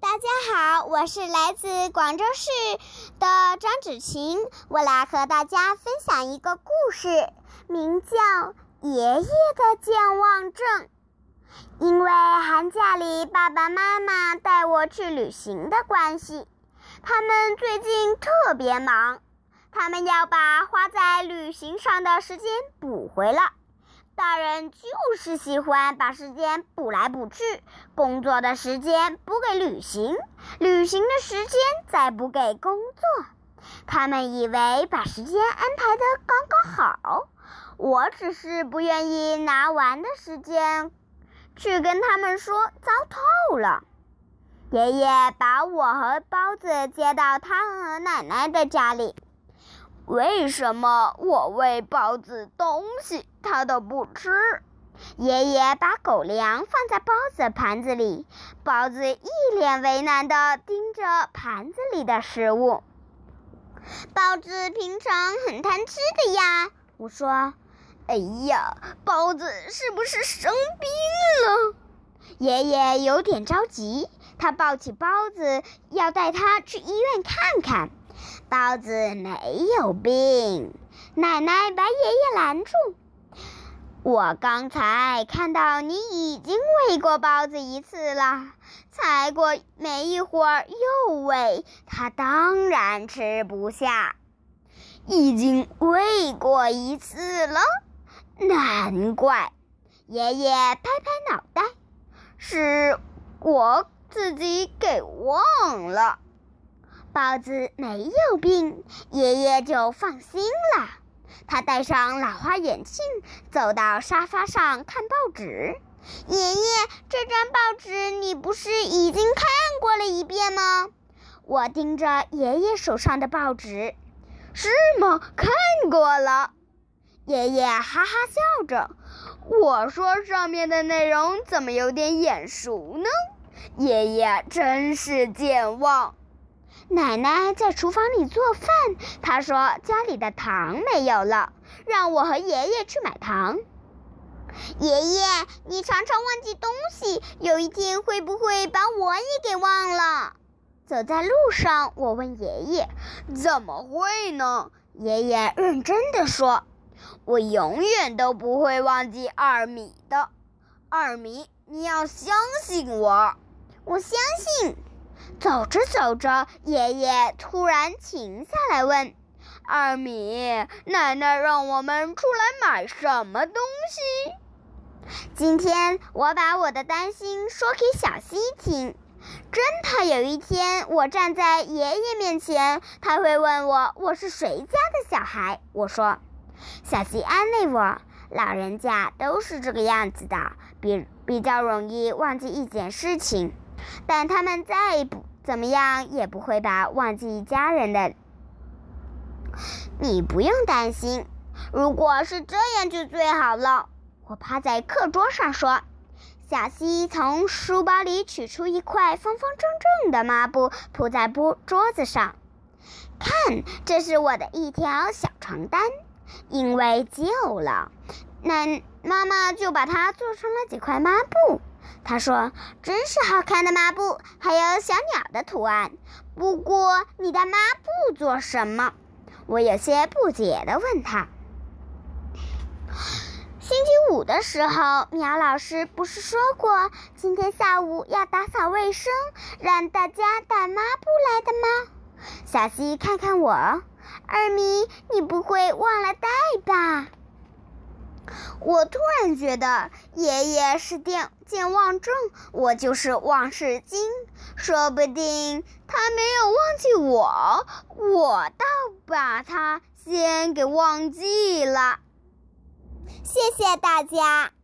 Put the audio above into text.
大家好，我是来自广州市的张芷晴，我来和大家分享一个故事，名叫《爷爷的健忘症》。因为寒假里爸爸妈妈带我去旅行的关系，他们最近特别忙，他们要把花在旅行上的时间补回来。大人就是喜欢把时间补来补去，工作的时间补给旅行，旅行的时间再补给工作。他们以为把时间安排的刚刚好，我只是不愿意拿玩的时间去跟他们说糟透了。爷爷把我和包子接到他和奶奶的家里。为什么我喂包子东西，它都不吃？爷爷把狗粮放在包子盘子里，包子一脸为难地盯着盘子里的食物。包子平常很贪吃的呀，我说。哎呀，包子是不是生病了？爷爷有点着急，他抱起包子要带他去医院看看。包子没有病，奶奶把爷爷拦住。我刚才看到你已经喂过包子一次了，才过没一会儿又喂，他当然吃不下。已经喂过一次了，难怪。爷爷拍拍脑袋，是我自己给忘了。包子没有病，爷爷就放心了。他戴上老花眼镜，走到沙发上看报纸。爷爷，这张报纸你不是已经看过了一遍吗？我盯着爷爷手上的报纸，是吗？看过了。爷爷哈哈笑着。我说上面的内容怎么有点眼熟呢？爷爷真是健忘。奶奶在厨房里做饭，她说家里的糖没有了，让我和爷爷去买糖。爷爷，你常常忘记东西，有一天会不会把我也给忘了？走在路上，我问爷爷：“怎么会呢？”爷爷认真的说：“我永远都不会忘记二米的。二米，你要相信我。”我相信。走着走着，爷爷突然停下来问：“二米，奶奶让我们出来买什么东西？”今天我把我的担心说给小溪听。真怕有一天我站在爷爷面前，他会问我我是谁家的小孩。我说：“小溪安慰我，老人家都是这个样子的，比比较容易忘记一件事情，但他们再不。”怎么样也不会把忘记家人的。你不用担心，如果是这样就最好了。我趴在课桌上说。小西从书包里取出一块方方正正的抹布，铺在桌桌子上。看，这是我的一条小床单，因为旧了，那妈妈就把它做成了几块抹布。他说：“真是好看的抹布，还有小鸟的图案。不过，你的抹布做什么？”我有些不解地问他。星期五的时候，苗老师不是说过今天下午要打扫卫生，让大家带抹布来的吗？小西看看我，二米，你不会忘了带吧？我突然觉得爷爷是健健忘症，我就是忘事精，说不定他没有忘记我，我倒把他先给忘记了。谢谢大家。